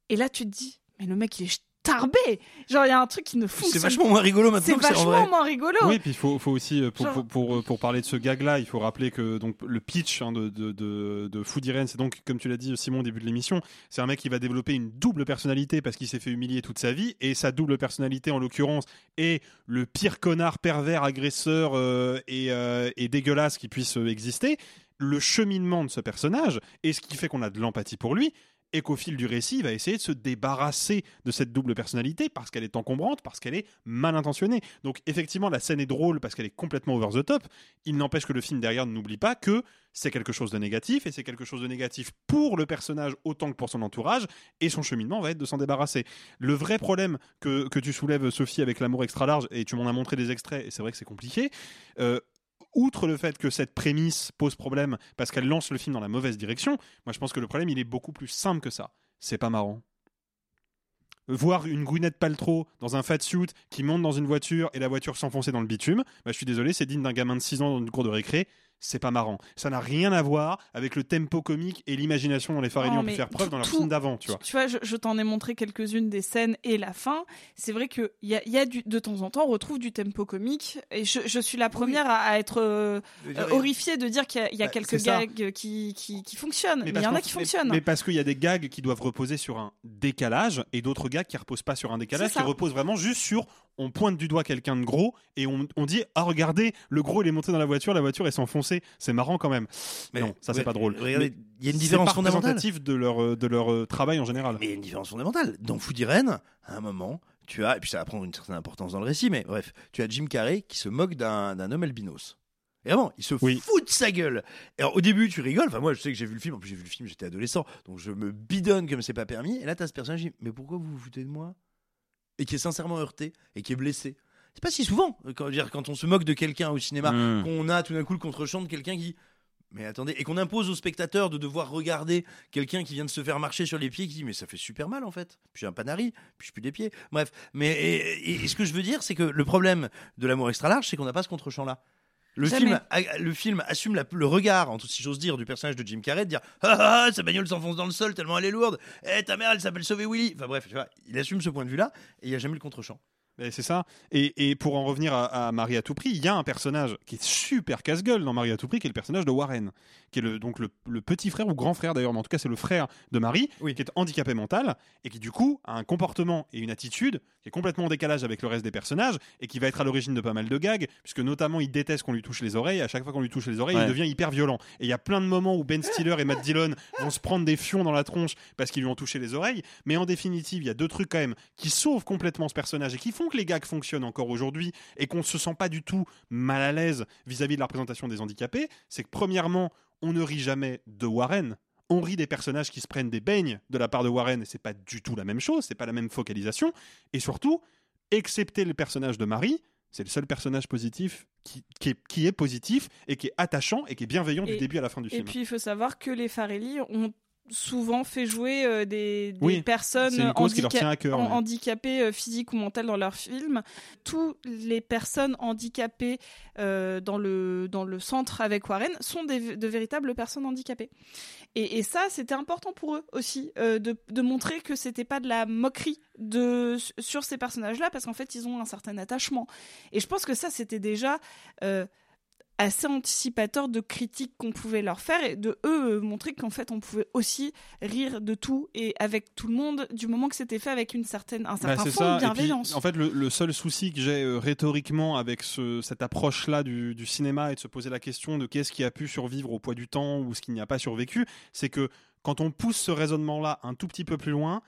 et là, tu te dis Mais le mec, il est tarbé Genre, il y a un truc qui ne fonctionne c'est vachement moins rigolo maintenant C'est vachement vrai. moins rigolo. Oui, puis il faut, faut aussi, euh, pour, Genre- pour, pour, pour parler de ce gag-là, il faut rappeler que donc, le pitch hein, de, de, de, de Food Irene, c'est donc, comme tu l'as dit Simon au début de l'émission, c'est un mec qui va développer une double personnalité parce qu'il s'est fait humilier toute sa vie, et sa double personnalité en l'occurrence est le pire connard pervers, agresseur euh, et, euh, et dégueulasse qui puisse exister. Le cheminement de ce personnage, et ce qui fait qu'on a de l'empathie pour lui, et qu'au fil du récit, il va essayer de se débarrasser de cette double personnalité parce qu'elle est encombrante, parce qu'elle est mal intentionnée. Donc effectivement, la scène est drôle parce qu'elle est complètement over the top. Il n'empêche que le film derrière n'oublie pas que c'est quelque chose de négatif et c'est quelque chose de négatif pour le personnage autant que pour son entourage et son cheminement va être de s'en débarrasser. Le vrai problème que, que tu soulèves, Sophie, avec l'amour extra large, et tu m'en as montré des extraits et c'est vrai que c'est compliqué, euh, outre le fait que cette prémisse pose problème parce qu'elle lance le film dans la mauvaise direction, moi je pense que le problème il est beaucoup plus simple que ça. C'est pas marrant. Voir une Gwyneth Paltrow dans un fat suit qui monte dans une voiture et la voiture s'enfoncer dans le bitume, bah, je suis désolé, c'est digne d'un gamin de 6 ans dans une cour de récré. C'est pas marrant. Ça n'a rien à voir avec le tempo comique et l'imagination dont les Farelli ont pu faire preuve dans leur tout- film d'avant, tu vois. Tu vois, je, je t'en ai montré quelques-unes des scènes et la fin. C'est vrai que y a, y a du, de temps en temps, on retrouve du tempo comique. Et je, je suis la première à, à être euh, euh, horrifiée de dire qu'il y a, il y a Bah, quelques gags qui, qui, qui fonctionnent. Mais il y en a qui fonctionnent. Mais, parce qu'il y a des gags qui doivent reposer sur un décalage et d'autres gags qui reposent pas sur un décalage, qui reposent vraiment juste sur on pointe du doigt quelqu'un de gros et on, on dit ah regardez le gros il est monté dans la voiture, la voiture est s'enfoncer, c'est marrant quand même. Mais non, ça c'est pas drôle. il y a une différence fondamentale. de leur euh, de leur euh, travail en général. Mais il y a une différence fondamentale. Dans Food Irene, à un moment, tu as, et puis ça va prendre une certaine importance dans le récit, mais bref, tu as Jim Carrey qui se moque d'un homme albinos. Et vraiment, il se Oui. fout de sa gueule. Et alors, au début, tu rigoles. Enfin, moi, je sais que j'ai vu le film. En plus, j'ai vu le film, j'étais adolescent. Donc, je me bidonne comme c'est pas permis. Et là, t'as ce personnage Mais pourquoi vous vous foutez de moi? Et qui est sincèrement heurté et qui est blessé. C'est pas si souvent, euh, quand, dire, quand on se moque de quelqu'un au cinéma, Mm. qu'on a tout d'un coup le contre-champ de quelqu'un qui dit mais attendez, et qu'on impose aux spectateurs de devoir regarder quelqu'un qui vient de se faire marcher sur les pieds qui dit mais ça fait super mal en fait. Puis j'ai un panari, puis je pue des pieds. Bref, mais et, et- et ce que je veux dire, c'est que le problème de l'amour extra large, c'est qu'on n'a pas ce contre-champ là. Le Jamais. film, a- le film assume la- le regard, en tout- si j'ose dire, du personnage de Jim Carrey, de dire ah, ah, sa bagnole s'enfonce dans le sol tellement elle est lourde. Eh ta mère elle s'appelle Sauver Willy. Enfin bref, tu vois, il assume ce point de vue là et il n'y a jamais le contre-champ. C'est ça. Et, et pour en revenir à, à Marie à tout prix, il y a un personnage qui est super casse-gueule dans Marie à tout prix, qui est le personnage de Warren, qui est le, donc le, le petit frère ou grand frère d'ailleurs, mais en tout cas c'est le frère de Marie, qui est handicapé mental et qui du coup a un comportement et une attitude qui est complètement en décalage avec le reste des personnages et qui va être à l'origine de pas mal de gags, puisque notamment il déteste qu'on lui touche les oreilles. À chaque fois qu'on lui touche les oreilles, Ouais. il devient hyper violent. Et il y a plein de moments où Ben Stiller et Matt Dillon <laughs> vont se prendre des fions dans la tronche parce qu'ils lui ont touché les oreilles. Mais en définitive, il y a deux trucs quand même qui sauvent complètement ce personnage et qui font que les gags fonctionnent encore aujourd'hui et qu'on ne se sent pas du tout mal à l'aise vis-à-vis de la représentation des handicapés. C'est que premièrement, on ne rit jamais de Warren. On rit des personnages qui se prennent des beignes de la part de Warren et c'est pas du tout la même chose, c'est pas la même focalisation. Et surtout, excepté le personnage de Marie, c'est le seul personnage positif qui, qui est, qui est positif et qui est attachant et qui est bienveillant du Et- début à la fin du Et film. puis il faut savoir que les Farelli ont souvent fait jouer euh, des, des Oui, personnes cœur, ouais. handicapées euh, physiques ou mentales dans leurs films. Toutes les personnes handicapées euh, dans, le, dans le centre avec Warren sont des, de véritables personnes handicapées. Et, et ça, c'était important pour eux aussi, de, de montrer que c'était pas de la moquerie de, sur ces personnages-là, parce qu'en fait, ils ont un certain attachement. Et je pense que ça, c'était déjà... assez anticipateur de critiques qu'on pouvait leur faire et de eux euh, montrer qu'en fait on pouvait aussi rire de tout et avec tout le monde du moment que c'était fait avec une certaine un Bah, certain fond ça. de puis, bienveillance. en fait, le, le seul souci que j'ai euh, rhétoriquement avec ce- cette approche-là du, du cinéma et de se poser la question de qu'est-ce qui a pu survivre au poids du temps ou ce qui n'y a pas survécu, c'est que quand on pousse ce raisonnement-là un tout petit peu plus loin,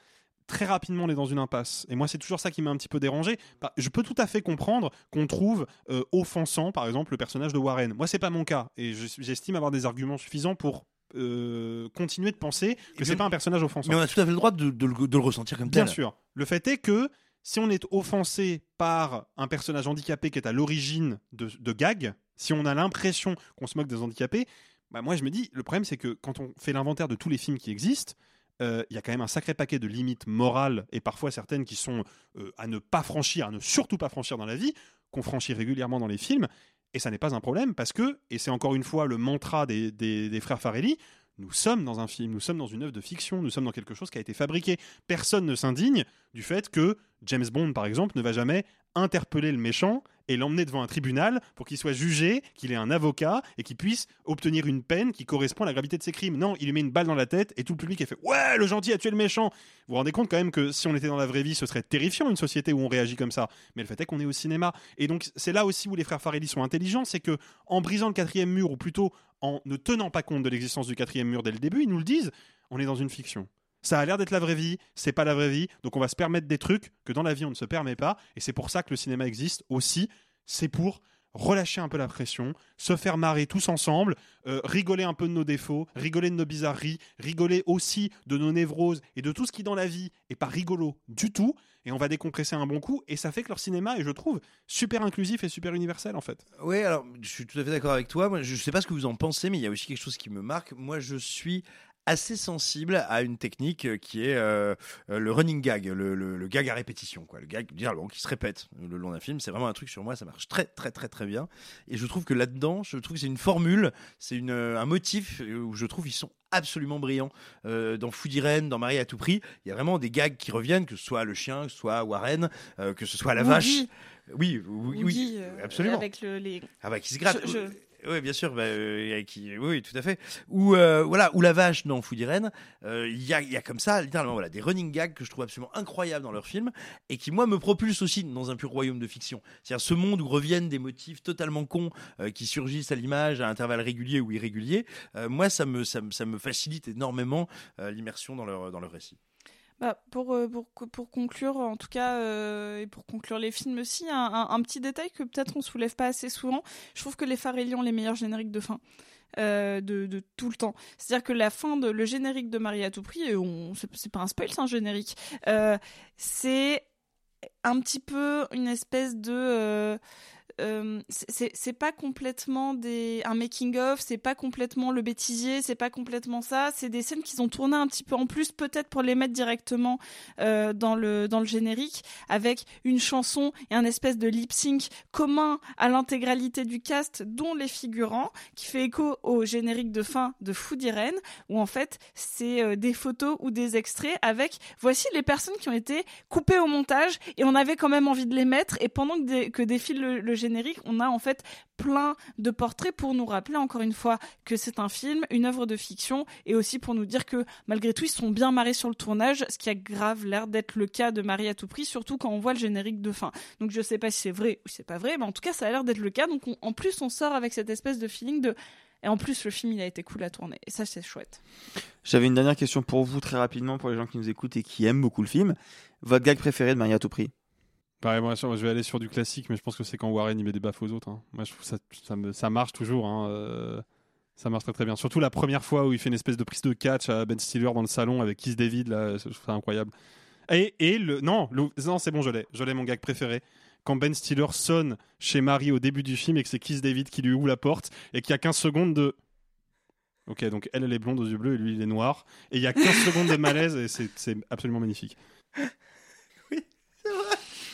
très rapidement on est dans une impasse. Et moi, c'est toujours ça qui m'a un petit peu dérangé. Je peux tout à fait comprendre qu'on trouve euh, offensant, par exemple, le personnage de Warren. Moi, c'est pas mon cas, et je- j'estime avoir des arguments suffisants pour euh, continuer de penser que c'est pas un personnage offensant. Mais on a tout à fait le droit de, de le, de le ressentir comme Bien tel. sûr. Le fait est que si on est offensé par un personnage handicapé qui est à l'origine de, de gags, si on a l'impression qu'on se moque des handicapés, bah moi je me dis, le problème c'est que quand on fait l'inventaire de tous les films qui existent, euh, il y a quand même un sacré paquet de limites morales et parfois certaines qui sont euh, à ne pas franchir, à ne surtout pas franchir dans la vie, qu'on franchit régulièrement dans les films. Et ça n'est pas un problème parce que, et c'est encore une fois le mantra des, des- des frères Farelli, nous sommes dans un film, nous sommes dans une œuvre de fiction, nous sommes dans quelque chose qui a été fabriqué. Personne ne s'indigne du fait que James Bond, par exemple, ne va jamais interpeller le méchant et l'emmener devant un tribunal pour qu'il soit jugé, qu'il ait un avocat et qu'il puisse obtenir une peine qui correspond à la gravité de ses crimes. Non, il lui met une balle dans la tête et tout le public est fait Ouais, le gentil a tué le méchant. Vous vous rendez compte quand même que si on était dans la vraie vie, ce serait terrifiant une société où on réagit comme ça. Mais le fait est qu'on est au cinéma. Et donc, c'est là aussi où les frères Farelli sont intelligents c'est que en brisant le quatrième mur, ou plutôt en ne tenant pas compte de l'existence du quatrième mur dès le début, ils nous le disent on est dans une fiction. Ça a l'air d'être la vraie vie, c'est pas la vraie vie, donc on va se permettre des trucs que dans la vie on ne se permet pas, et c'est pour ça que le cinéma existe aussi, c'est pour relâcher un peu la pression, se faire marrer tous ensemble, euh, rigoler un peu de nos défauts, rigoler de nos bizarreries, rigoler aussi de nos névroses et de tout ce qui dans la vie est pas rigolo du tout, et on va décompresser un bon coup, et ça fait que leur cinéma est, je trouve, super inclusif et super universel en fait. Oui, alors je suis tout à fait d'accord avec toi. Moi, je sais pas ce que vous en pensez, mais il y a aussi quelque chose qui me marque. Moi, je suis assez sensible à une technique euh, qui est euh, euh, le running gag, le, le- le gag à répétition, quoi. Le gag qui se répète le long d'un film. C'est vraiment un truc sur moi, ça marche très très très très bien. Et je trouve que là-dedans, je trouve que c'est une formule, c'est une, un motif où je trouve ils sont absolument brillants. Euh, dans Food Irene, dans Marie à tout prix, il y a vraiment des gags qui reviennent, que ce soit le chien, que ce soit Warren, euh, que ce soit la vache. Oui, oui, oui, absolument. avec le, les Ah bah qui se gratte. Je- je- Oui, bien sûr. Bah, euh, qui... Oui, tout à fait. Ou euh, voilà, ou la vache dans Food Irene. euh, Il y, a, y a comme ça, littéralement, voilà, des running gags que je trouve absolument incroyables dans leurs films et qui moi me propulsent aussi dans un pur royaume de fiction. C'est-à-dire ce monde où reviennent des motifs totalement cons euh, qui surgissent à l'image à intervalles réguliers ou irréguliers. moi, ça me, ça me, ça me facilite énormément l'immersion dans leur, dans leur récit. Bah, pour, euh, pour, pour conclure, en tout cas, euh, et pour conclure les films aussi, un, petit détail que peut-être on soulève pas assez souvent, je trouve que les Farelli ont les meilleurs génériques de fin. euh, de, de tout le temps. C'est-à-dire que la fin le générique de Marie à tout prix, c'est pas un spoil, c'est un générique. c'est un petit peu une espèce de euh, c'est pas complètement des un making of, c'est pas complètement le bêtisier, c'est pas complètement ça. C'est des scènes qu'ils ont tournées un petit peu en plus, peut-être pour les mettre directement euh, dans le dans le générique, avec une chanson et un espèce de lip sync commun à l'intégralité du cast, dont les figurants, qui fait écho au générique de fin de Food Irene, où en fait c'est euh, des photos ou des extraits avec voici les personnes qui ont été coupées au montage et on avait quand même envie de les mettre et pendant que, que défile le, le générique on a en fait plein de portraits pour nous rappeler encore une fois que c'est un film, une œuvre de fiction et aussi pour nous dire que malgré tout ils sont bien marrés sur le tournage, ce qui a grave l'air d'être le cas de Marie à tout prix, surtout quand on voit le générique de fin. Donc je sais pas si c'est vrai ou si c'est pas vrai, mais en tout cas ça a l'air d'être le cas. Donc on- en plus on sort avec cette espèce de feeling de et en plus le film il a été cool à tourner et ça c'est chouette. J'avais une dernière question pour vous, très rapidement, pour les gens qui nous écoutent et qui aiment beaucoup le film. Votre gag préféré de Marie à tout prix? Pareil, moi, je vais aller sur du classique, mais je pense que c'est quand Warren il met des baffes aux autres. hein. Moi, je trouve ça, ça, marche toujours. hein, euh, ça marche très très bien. Surtout la première fois où il fait une espèce de prise de catch à Ben Stiller dans le salon avec Kiss David, là, je trouve ça incroyable. Et, et le. Non, le- non c'est bon, je l'ai. Je l'ai, mon gag préféré. Quand Ben Stiller sonne chez Marie au début du film et que c'est Kiss David qui lui ouvre la porte et qu'il y a 15 secondes de. Ok, donc elle, elle est blonde aux yeux bleus et lui, il est noir. Et il y a 15 <laughs> secondes de malaise et c'est absolument magnifique.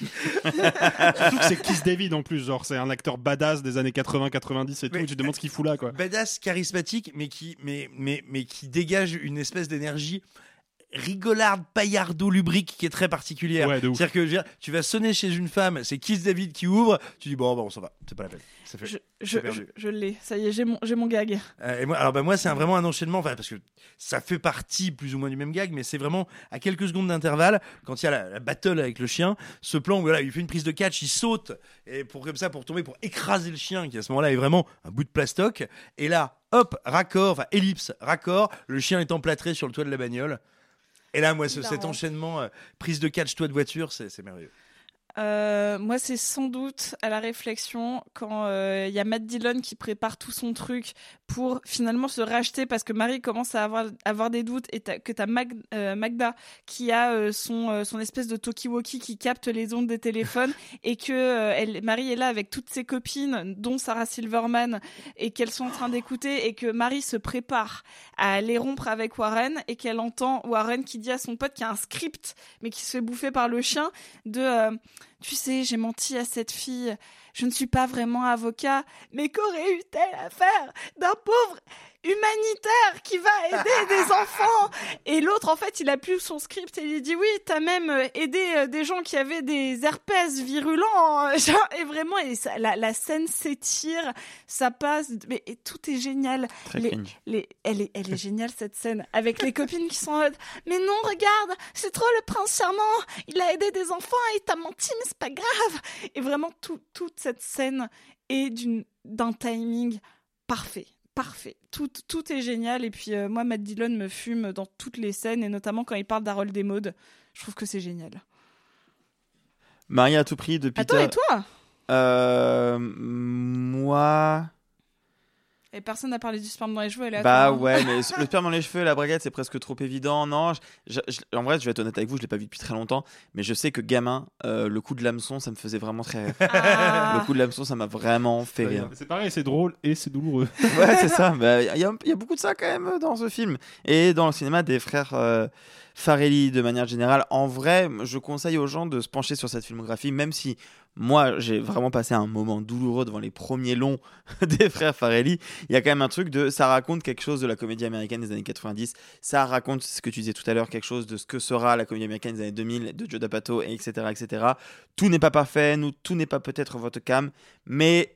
<laughs> Surtout que c'est Kiss David en plus, genre c'est un acteur badass des années 80-90 et tout, tu te demandes ce qu'il fout là quoi. Badass, charismatique, mais qui, mais, mais, mais qui dégage une espèce d'énergie rigolarde, paillardo, lubrique qui est très particulière. Ouais. C'est-à-dire que je veux dire, tu vas sonner chez une femme, c'est Kiss David qui ouvre, tu dis bon, bon, ça va, c'est pas la peine. Ça fait, Je, c'est je, perdu. je, je l'ai, ça y est, j'ai mon, j'ai mon gag. Euh, et moi, alors bah, moi, c'est vraiment un enchaînement, enfin, parce que ça fait partie plus ou moins du même gag, mais c'est vraiment à quelques secondes d'intervalle, quand il y a la, la battle avec le chien, ce plan où voilà, il fait une prise de catch, il saute, et pour comme ça, pour tomber, pour écraser le chien, qui à ce moment-là est vraiment un bout de plastoc, et là, hop, raccord, enfin ellipse, raccord, le chien est emplâtré sur le toit de la bagnole. Et là, moi, ce- cet enchaînement, euh, prise de catch, toit de voiture, c'est merveilleux. Euh, moi, c'est sans doute à la réflexion quand euh, il y a Matt Dillon qui prépare tout son truc pour finalement se racheter parce que Marie commence à avoir, avoir des doutes et que tu as Magda qui a euh, son, euh, son espèce de talkie-walkie qui capte les ondes des téléphones <laughs> et que euh, elle, Marie est là avec toutes ses copines, dont Sarah Silverman, et qu'elles sont en train d'écouter et que Marie se prépare à aller rompre avec Warren et qu'elle entend Warren qui dit à son pote qu'il y a un script mais qui se fait bouffer par le chien de euh, tu sais j'ai menti à cette fille. Je ne suis pas vraiment avocat mais qu'aurait eu-elle à faire d'un pauvre humanitaire qui va aider <laughs> des enfants. Et l'autre en fait il a plus son script et il dit oui t'as même euh, aidé euh, des gens qui avaient des herpès virulents. <laughs> Et vraiment et ça- la, la scène s'étire ça passe. Mais et tout est génial. Très les, cringe. les- elle, est, elle est <laughs> géniale cette scène avec les copines qui sont en mode mais non regarde c'est trop le prince charmant. Il a aidé des enfants et il t'a menti mais c'est pas grave. Et vraiment tout, toute cette scène est d'un timing parfait parfait tout, tout est génial et puis euh, moi Matt Dillon me fume dans toutes les scènes et notamment quand il parle d'Harold Desmodes je trouve que c'est génial Marie à tout prix de Peter. attends et toi? Euh, Moi. Et personne n'a parlé du sperme dans les cheveux elle est à Bah hein. ouais, mais <laughs> le sperme dans les cheveux et la braguette, c'est presque trop évident. Non, je- je- je- en vrai, je vais être honnête avec vous, je l'ai pas vu depuis très longtemps, mais je sais que gamin, euh, le coup de l'hameçon, ça me faisait vraiment très rire. Ah. Le coup de l'hameçon, ça m'a vraiment fait rire. C'est pareil, c'est drôle et c'est douloureux. <laughs> Ouais, c'est ça. Bah, Il y, a- il y a beaucoup de ça quand même dans ce film. Et dans le cinéma des frères euh, Farelli de manière générale. En vrai, je conseille aux gens de se pencher sur cette filmographie, même si moi, j'ai vraiment passé un moment douloureux devant les premiers longs <laughs> des frères Farelli. Il y a quand même un truc de. Ça raconte quelque chose de la comédie américaine des années 90. Ça raconte ce que tu disais tout à l'heure, quelque chose de ce que sera la comédie américaine des années 2000, de Joe D'Apato, et etc., etc. Tout n'est pas parfait, nous, tout n'est pas peut-être votre cam, mais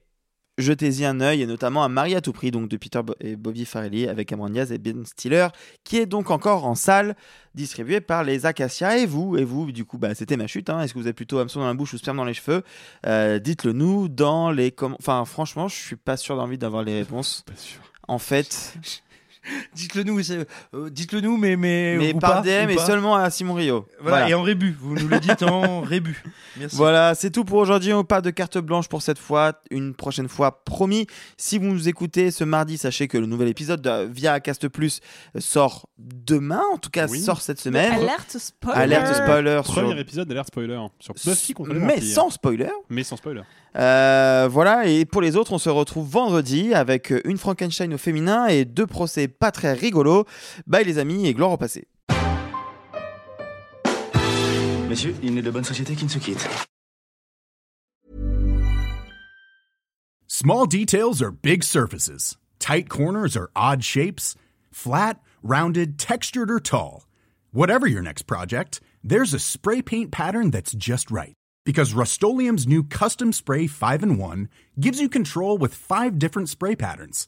jetez-y un œil, et notamment à Marie à tout prix, donc de Peter Bo- et Bobby Farrelly avec Cameron Diaz et Ben Stiller, qui est donc encore en salle, distribué par les Acacia. Et vous, et vous, du coup, bah, c'était ma chute. hein. Est-ce que vous avez plutôt hameçon dans la bouche ou sperme dans les cheveux? Euh, Dites-le nous dans les commentaires. Enfin, franchement, je suis pas sûr d'envie d'avoir les réponses. Pas sûr. En fait, <laughs> Dites-le nous, euh, dites-le nous, mais mais Mais ou par pas, DM ou et pas. seulement à Simon Rio. Voilà, et en rébut. Vous nous le dites en <laughs> rébut. Merci. Voilà, c'est tout pour aujourd'hui. On pas de carte blanche pour cette fois. Une prochaine fois, promis. Si vous nous écoutez ce mardi, sachez que le nouvel épisode de via Cast Plus sort demain. En tout cas, Oui. sort cette semaine. Alerte spoiler. Alerte spoiler sur- Premier épisode d'Alerte Spoiler sur Buffy contre les Mais sans spoiler. Mais sans spoiler. Euh, voilà, et pour les autres, on se retrouve vendredi avec une Frankenstein au féminin et deux procès pas très rigolos. Bye les amis et gloire au passé. Messieurs, il n'est de bonne société qui ne se quitte. Small details are big surfaces. Tight corners are odd shapes. Flat, rounded, textured, or tall. Whatever your next project, there's a spray paint pattern that's just right. Because Rust new Custom Spray 5 in 1 gives you control with five different spray patterns.